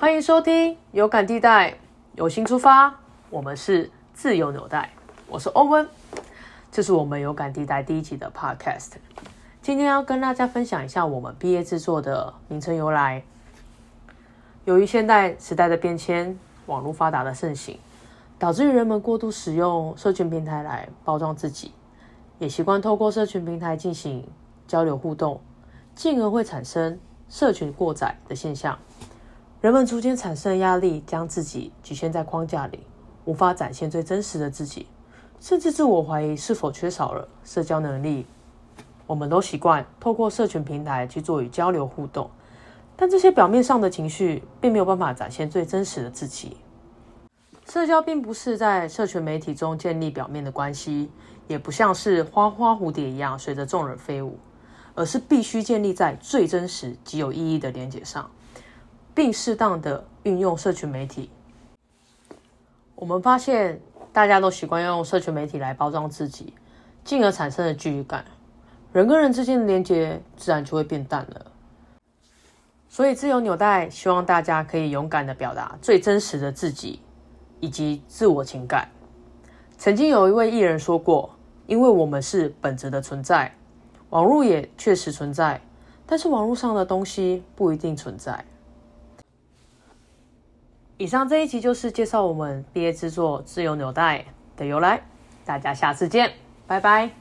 欢迎收听有感地带，有心出发，我们是自由纽带，我是欧文，这是我们有感地带第一集的 Podcast。今天要跟大家分享一下我们毕业制作的名称由来。由于现代时代的变迁，网络发达的盛行，导致于人们过度使用社群平台来包装自己，也习惯透过社群平台进行交流互动，进而会产生社群过载的现象。人们逐渐产生压力，将自己局限在框架里，无法展现最真实的自己，甚至自我怀疑是否缺少了社交能力。我们都习惯透过社群平台去做与交流互动，但这些表面上的情绪并没有办法展现最真实的自己。社交并不是在社群媒体中建立表面的关系，也不像是花花蝴蝶一样随着众人飞舞，而是必须建立在最真实、极有意义的连结上。并适当的运用社群媒体。我们发现大家都习惯用社群媒体来包装自己，进而产生的距离感，人跟人之间的连接自然就会变淡了。所以，自由纽带希望大家可以勇敢的表达最真实的自己以及自我情感。曾经有一位艺人说过：“因为我们是本质的存在，网络也确实存在，但是网络上的东西不一定存在。”以上这一集就是介绍我们毕业制作《自由纽带》的由来，大家下次见，拜拜。